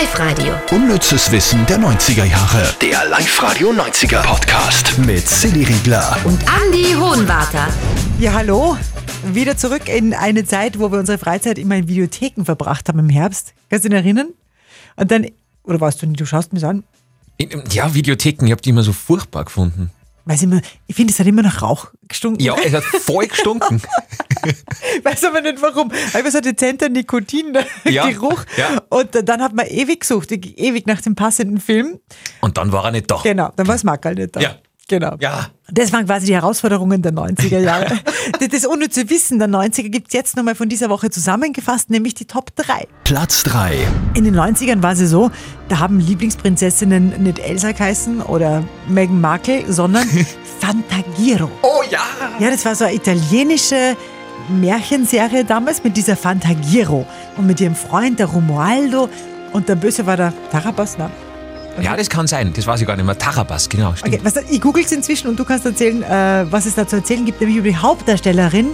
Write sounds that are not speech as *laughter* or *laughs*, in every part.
Live-Radio. Unnützes Wissen der 90er Jahre. Der Live-Radio 90er Podcast mit Silly Riegler. Und Andy Hohenwarter. Ja, hallo. Wieder zurück in eine Zeit, wo wir unsere Freizeit immer in Videotheken verbracht haben im Herbst. Kannst du dich erinnern? Und dann, oder weißt du nicht, du schaust mich an. Ja, Videotheken, ich habe die immer so furchtbar gefunden. Weiß immer, ich finde, es hat immer nach Rauch gestunken. Ja, es hat voll *laughs* gestunken. Weiß aber nicht warum. Aber so dezenter *laughs* Ja, Nikotin-Geruch. ja. Und dann hat man ewig gesucht, ewig nach dem passenden Film. Und dann war er nicht da. Genau, dann war es Mackerl nicht da. Ja. Genau. Ja. Das waren quasi die Herausforderungen der 90er Jahre. *laughs* das unnütze Wissen der 90er gibt es jetzt nochmal von dieser Woche zusammengefasst, nämlich die Top 3. Platz 3. In den 90ern war sie so, da haben Lieblingsprinzessinnen nicht Elsa geheißen oder Meghan Markle, sondern *laughs* Fantagiro. Oh ja! Ja, das war so eine italienische Märchenserie damals mit dieser Fantagiro und mit ihrem Freund, der Romualdo. Und der Böse war der Tarabas, ne? Ja, das kann sein. Das weiß ich gar nicht mehr. Tarabas, genau. Stimmt. Okay, was, ich google es inzwischen und du kannst erzählen, äh, was es da zu erzählen gibt, nämlich über die Hauptdarstellerin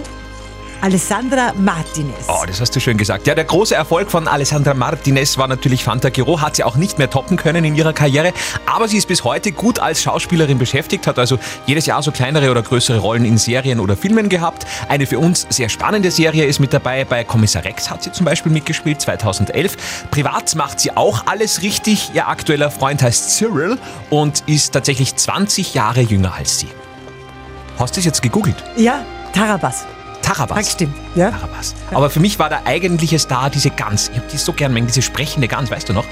Alessandra Martinez. Oh, das hast du schön gesagt. Ja, der große Erfolg von Alessandra Martinez war natürlich Fantagiro, hat sie auch nicht mehr toppen können in ihrer Karriere, aber sie ist bis heute gut als Schauspielerin beschäftigt, hat also jedes Jahr so kleinere oder größere Rollen in Serien oder Filmen gehabt. Eine für uns sehr spannende Serie ist mit dabei, bei Kommissar Rex hat sie zum Beispiel mitgespielt, 2011. Privat macht sie auch alles richtig. Ihr aktueller Freund heißt Cyril und ist tatsächlich 20 Jahre jünger als sie. Hast du es jetzt gegoogelt? Ja, Tarabas. Tarabas. Das stimmt, ja. Tarabas. Aber für mich war der eigentliche Star diese Gans. Ich habe die so gern diese sprechende Gans, weißt du noch?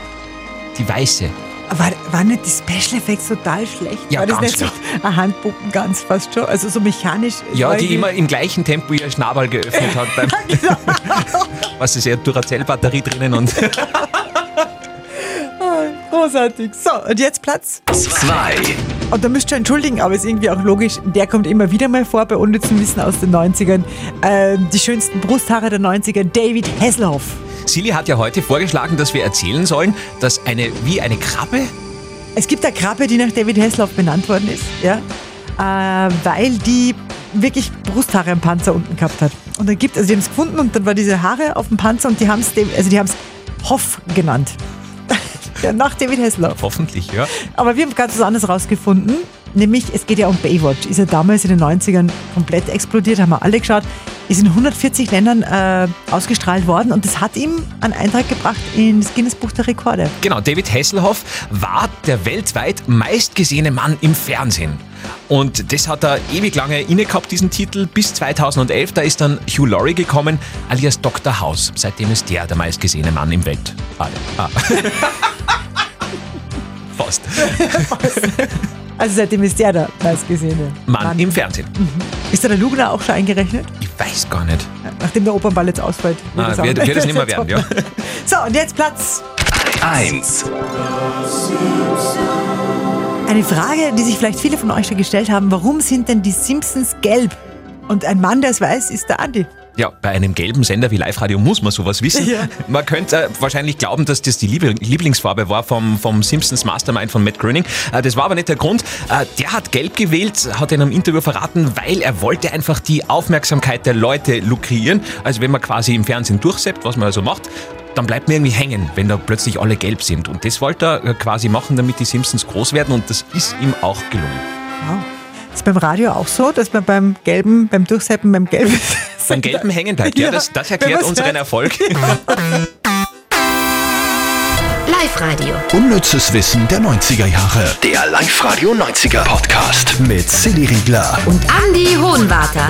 Die weiße. War, waren nicht die Special Effects total schlecht? Ja, war das ganz nicht so eine Handpuppen ganz fast schon? Also so mechanisch? Ja, die immer im gleichen Tempo ihr Schnabel geöffnet hat. Beim, *laughs* *laughs* was ist ja Duracell-Batterie drinnen und Großartig. So, und jetzt Platz. 2. Und da müsst ihr entschuldigen, aber ist irgendwie auch logisch. Der kommt immer wieder mal vor bei unnützen Wissen aus den 90ern. Ähm, die schönsten Brusthaare der 90er, David Hasselhoff. Silly hat ja heute vorgeschlagen, dass wir erzählen sollen, dass eine, wie eine Krabbe, Es gibt eine Krabbe, die nach David Hasselhoff benannt worden ist, ja, äh, weil die wirklich Brusthaare am Panzer unten gehabt hat. Und dann gibt, also die haben es gefunden und dann war diese Haare auf dem Panzer und die haben es, also die haben es Hoff genannt. Ja, nach David Hasselhoff. hoffentlich, ja. Aber wir haben ganz was anderes rausgefunden, nämlich es geht ja um Baywatch. Ist ja damals in den 90ern komplett explodiert, haben wir alle geschaut. Ist in 140 Ländern äh, ausgestrahlt worden und das hat ihm einen Eintrag gebracht ins Guinness Buch der Rekorde. Genau, David Hasselhoff war der weltweit meistgesehene Mann im Fernsehen. Und das hat er ewig lange inne gehabt, diesen Titel, bis 2011. Da ist dann Hugh Laurie gekommen, alias Dr. House. Seitdem ist der der meistgesehene Mann im Welt. Ah, ah. *laughs* Fast. *laughs* *laughs* Also seitdem ist der der meistgesehene Mann, im Fernsehen. Ist da der Lugner auch schon eingerechnet? Ich weiß gar nicht. Nachdem der Opernball jetzt ausfällt. Ah, wird, wird es nicht mehr *laughs* werden, ja. So, und jetzt Platz. 1. Eine Frage, die sich vielleicht viele von euch schon gestellt haben. Warum sind denn die Simpsons gelb? Und ein Mann, der es weiß, ist der Andi. Ja, bei einem gelben Sender wie Live-Radio muss man sowas wissen. Ja. Man könnte äh, wahrscheinlich glauben, dass das die Liebl- Lieblingsfarbe war vom, vom Simpsons Mastermind von Matt Groening. Äh, das war aber nicht der Grund. Äh, der hat gelb gewählt, hat in einem Interview verraten, weil er wollte einfach die Aufmerksamkeit der Leute lukrieren. Also wenn man quasi im Fernsehen durchseppt, was man also macht, dann bleibt man irgendwie hängen, wenn da plötzlich alle gelb sind. Und das wollte er quasi machen, damit die Simpsons groß werden und das ist ihm auch gelungen. Wow. Ist beim Radio auch so, dass man beim gelben, beim Durchseppen, beim gelben. *laughs* Beim Gelben hängen bleibt. Ja, Ja, das, das erklärt unseren hört. Erfolg. *laughs* Live-Radio. Unnützes Wissen der 90er Jahre. Der Live-Radio 90er Podcast mit Silly Riegler. Und Andy Hohenwarter.